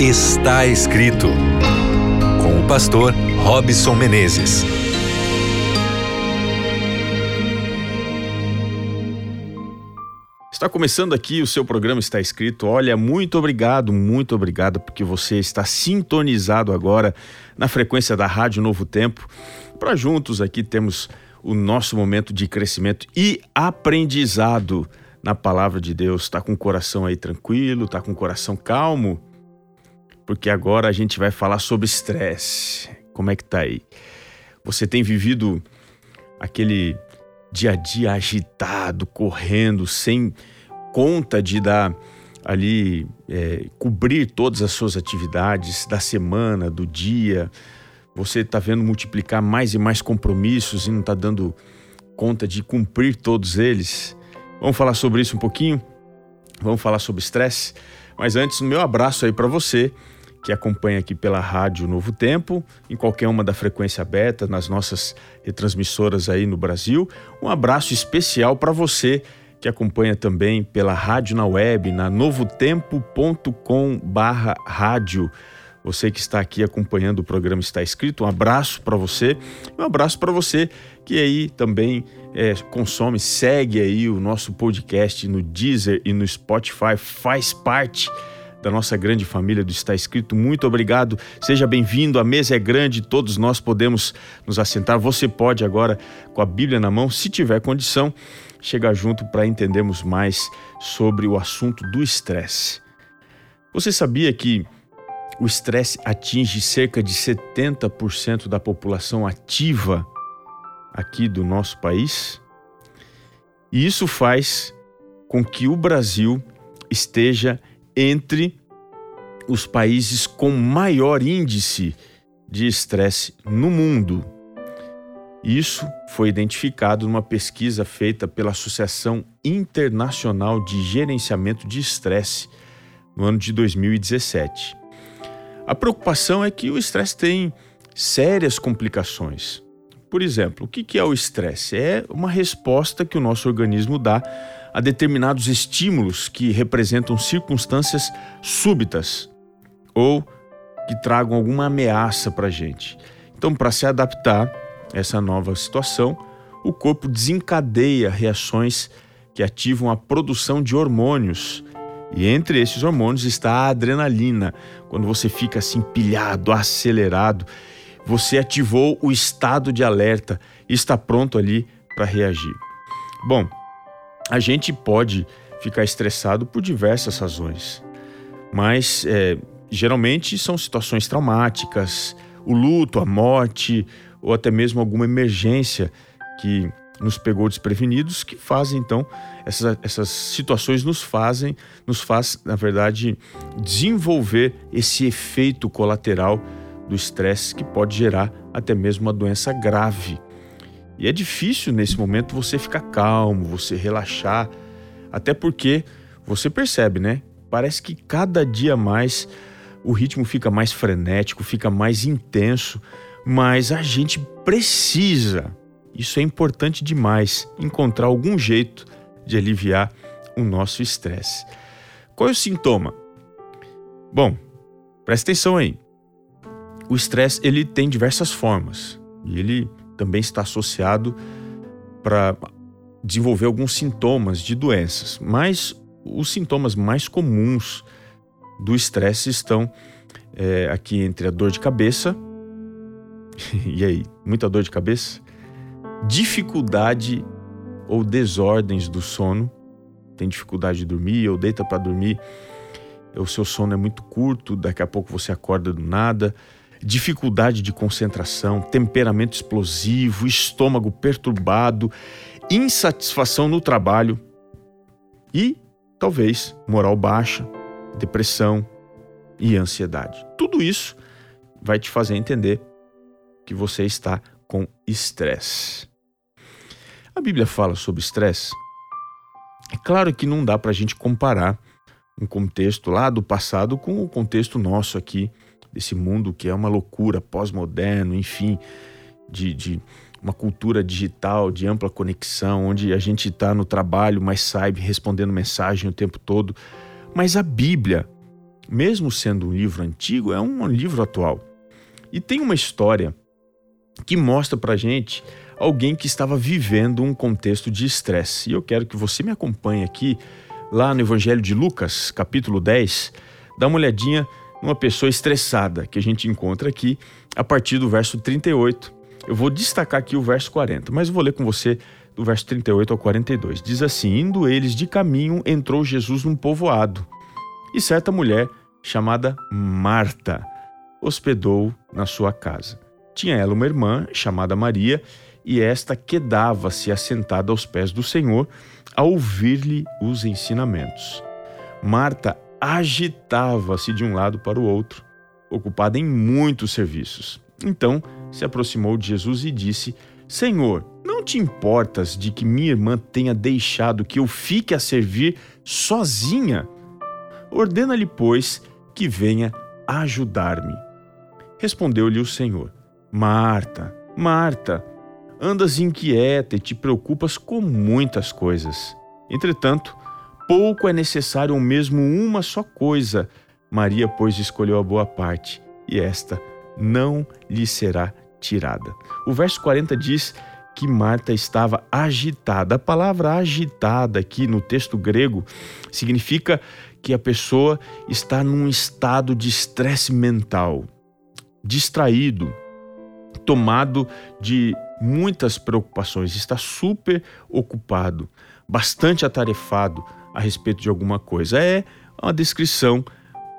Está escrito com o pastor Robson Menezes. Está começando aqui o seu programa Está Escrito. Olha, muito obrigado, muito obrigado porque você está sintonizado agora na frequência da Rádio Novo Tempo. Para juntos aqui temos o nosso momento de crescimento e aprendizado na palavra de Deus. Está com o coração aí tranquilo, está com o coração calmo? Porque agora a gente vai falar sobre estresse. Como é que tá aí? Você tem vivido aquele dia a dia agitado, correndo, sem conta de dar ali, é, cobrir todas as suas atividades da semana, do dia. Você está vendo multiplicar mais e mais compromissos e não está dando conta de cumprir todos eles. Vamos falar sobre isso um pouquinho? Vamos falar sobre estresse? Mas antes, meu abraço aí para você que acompanha aqui pela rádio Novo Tempo, em qualquer uma da frequência aberta, nas nossas retransmissoras aí no Brasil. Um abraço especial para você que acompanha também pela rádio na web, na novotempo.com/rádio. Você que está aqui acompanhando o programa está escrito, um abraço para você, um abraço para você que aí também é, consome, segue aí o nosso podcast no Deezer e no Spotify, faz parte da nossa grande família do Está Escrito. Muito obrigado, seja bem-vindo. A mesa é grande, todos nós podemos nos assentar. Você pode agora, com a Bíblia na mão, se tiver condição, chegar junto para entendermos mais sobre o assunto do estresse. Você sabia que o estresse atinge cerca de 70% da população ativa aqui do nosso país? E isso faz com que o Brasil esteja entre os países com maior índice de estresse no mundo. Isso foi identificado numa pesquisa feita pela Associação Internacional de Gerenciamento de Estresse no ano de 2017. A preocupação é que o estresse tem sérias complicações. Por exemplo, o que é o estresse? É uma resposta que o nosso organismo dá a determinados estímulos que representam circunstâncias súbitas ou que tragam alguma ameaça para a gente. Então, para se adaptar a essa nova situação, o corpo desencadeia reações que ativam a produção de hormônios e entre esses hormônios está a adrenalina. Quando você fica assim pilhado, acelerado, você ativou o estado de alerta e está pronto ali para reagir. Bom, a gente pode ficar estressado por diversas razões, mas é, geralmente são situações traumáticas, o luto, a morte ou até mesmo alguma emergência que nos pegou desprevenidos, que fazem então essas, essas situações nos fazem, nos faz na verdade desenvolver esse efeito colateral do estresse que pode gerar até mesmo uma doença grave. E é difícil nesse momento você ficar calmo, você relaxar, até porque você percebe, né? Parece que cada dia mais o ritmo fica mais frenético, fica mais intenso, mas a gente precisa isso é importante demais, encontrar algum jeito de aliviar o nosso estresse. Qual é o sintoma? Bom, presta atenção aí. O estresse ele tem diversas formas e ele também está associado para desenvolver alguns sintomas de doenças, mas os sintomas mais comuns do estresse estão é, aqui entre a dor de cabeça. e aí, muita dor de cabeça? dificuldade ou desordens do sono, tem dificuldade de dormir ou deita para dormir, o seu sono é muito curto, daqui a pouco você acorda do nada, dificuldade de concentração, temperamento explosivo, estômago perturbado, insatisfação no trabalho e talvez moral baixa, depressão e ansiedade. Tudo isso vai te fazer entender que você está com estresse. A Bíblia fala sobre estresse. É claro que não dá para a gente comparar um contexto lá do passado com o contexto nosso aqui, desse mundo que é uma loucura, pós-moderno, enfim, de, de, uma cultura digital, de ampla conexão, onde a gente está no trabalho, mas sai respondendo mensagem o tempo todo. Mas a Bíblia, mesmo sendo um livro antigo, é um livro atual. E tem uma história que mostra para gente alguém que estava vivendo um contexto de estresse. E eu quero que você me acompanhe aqui, lá no Evangelho de Lucas, capítulo 10, dá uma olhadinha numa pessoa estressada que a gente encontra aqui a partir do verso 38. Eu vou destacar aqui o verso 40, mas vou ler com você do verso 38 ao 42. Diz assim: Indo eles de caminho, entrou Jesus num povoado, e certa mulher, chamada Marta, hospedou na sua casa. Tinha ela uma irmã chamada Maria, e esta quedava-se assentada aos pés do Senhor a ouvir-lhe os ensinamentos. Marta agitava-se de um lado para o outro, ocupada em muitos serviços. Então se aproximou de Jesus e disse: Senhor, não te importas de que minha irmã tenha deixado que eu fique a servir sozinha? Ordena-lhe, pois, que venha ajudar-me. Respondeu-lhe o Senhor: Marta, Marta, andas inquieta e te preocupas com muitas coisas. Entretanto, pouco é necessário ou mesmo uma só coisa. Maria, pois, escolheu a boa parte, e esta não lhe será tirada. O verso 40 diz que Marta estava agitada. A palavra agitada aqui no texto grego significa que a pessoa está num estado de estresse mental, distraído, tomado de muitas preocupações, está super ocupado, bastante atarefado a respeito de alguma coisa. É uma descrição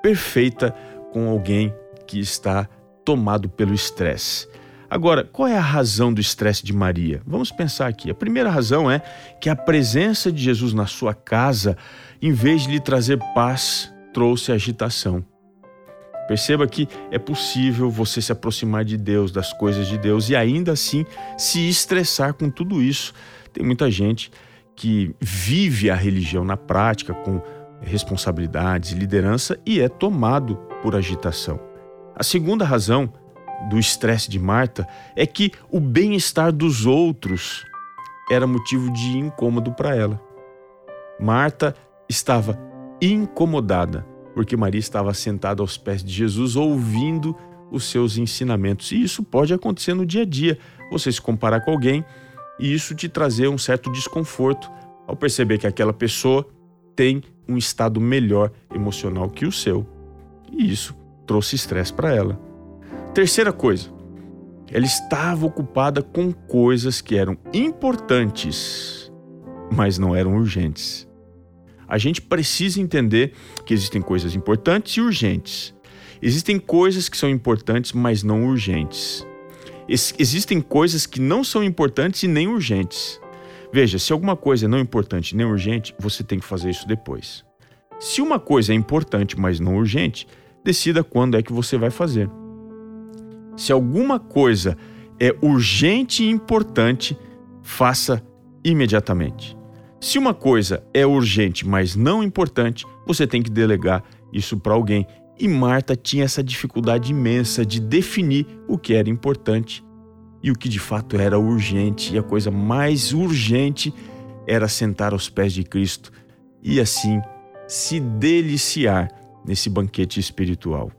perfeita com alguém que está tomado pelo estresse. Agora, qual é a razão do estresse de Maria? Vamos pensar aqui. A primeira razão é que a presença de Jesus na sua casa, em vez de lhe trazer paz, trouxe agitação. Perceba que é possível você se aproximar de Deus, das coisas de Deus e ainda assim se estressar com tudo isso. Tem muita gente que vive a religião na prática com responsabilidades e liderança e é tomado por agitação. A segunda razão do estresse de Marta é que o bem-estar dos outros era motivo de incômodo para ela. Marta estava incomodada porque Maria estava sentada aos pés de Jesus ouvindo os seus ensinamentos. E isso pode acontecer no dia a dia. Você se comparar com alguém e isso te trazer um certo desconforto ao perceber que aquela pessoa tem um estado melhor emocional que o seu. E isso trouxe estresse para ela. Terceira coisa, ela estava ocupada com coisas que eram importantes, mas não eram urgentes a gente precisa entender que existem coisas importantes e urgentes. Existem coisas que são importantes, mas não urgentes. Existem coisas que não são importantes e nem urgentes. Veja, se alguma coisa é não importante nem urgente, você tem que fazer isso depois. Se uma coisa é importante, mas não urgente, decida quando é que você vai fazer. Se alguma coisa é urgente e importante, faça imediatamente. Se uma coisa é urgente, mas não importante, você tem que delegar isso para alguém. E Marta tinha essa dificuldade imensa de definir o que era importante e o que de fato era urgente. E a coisa mais urgente era sentar aos pés de Cristo e assim se deliciar nesse banquete espiritual.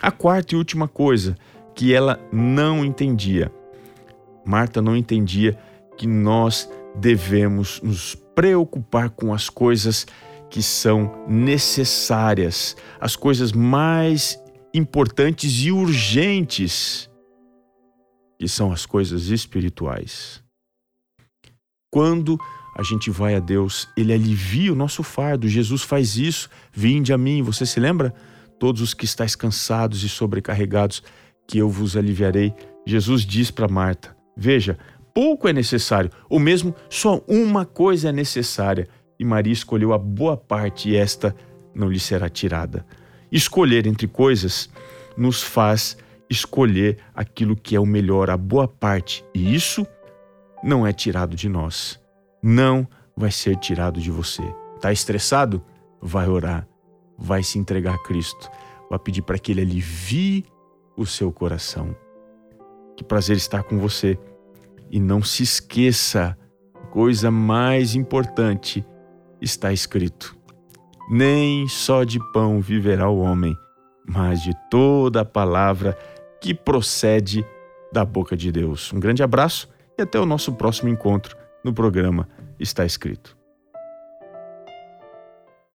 A quarta e última coisa que ela não entendia. Marta não entendia que nós devemos nos preocupar com as coisas que são necessárias, as coisas mais importantes e urgentes, que são as coisas espirituais. Quando a gente vai a Deus, Ele alivia o nosso fardo. Jesus faz isso. Vinde a mim. Você se lembra? Todos os que estáis cansados e sobrecarregados, que eu vos aliviarei. Jesus diz para Marta: Veja, pouco é necessário, ou mesmo só uma coisa é necessária, e Maria escolheu a boa parte e esta não lhe será tirada. Escolher entre coisas nos faz escolher aquilo que é o melhor, a boa parte, e isso não é tirado de nós. Não vai ser tirado de você. Está estressado? Vai orar, vai se entregar a Cristo, vai pedir para que Ele alivie o seu coração. Que prazer estar com você. E não se esqueça, coisa mais importante está escrito: Nem só de pão viverá o homem, mas de toda a palavra que procede da boca de Deus. Um grande abraço e até o nosso próximo encontro no programa Está Escrito.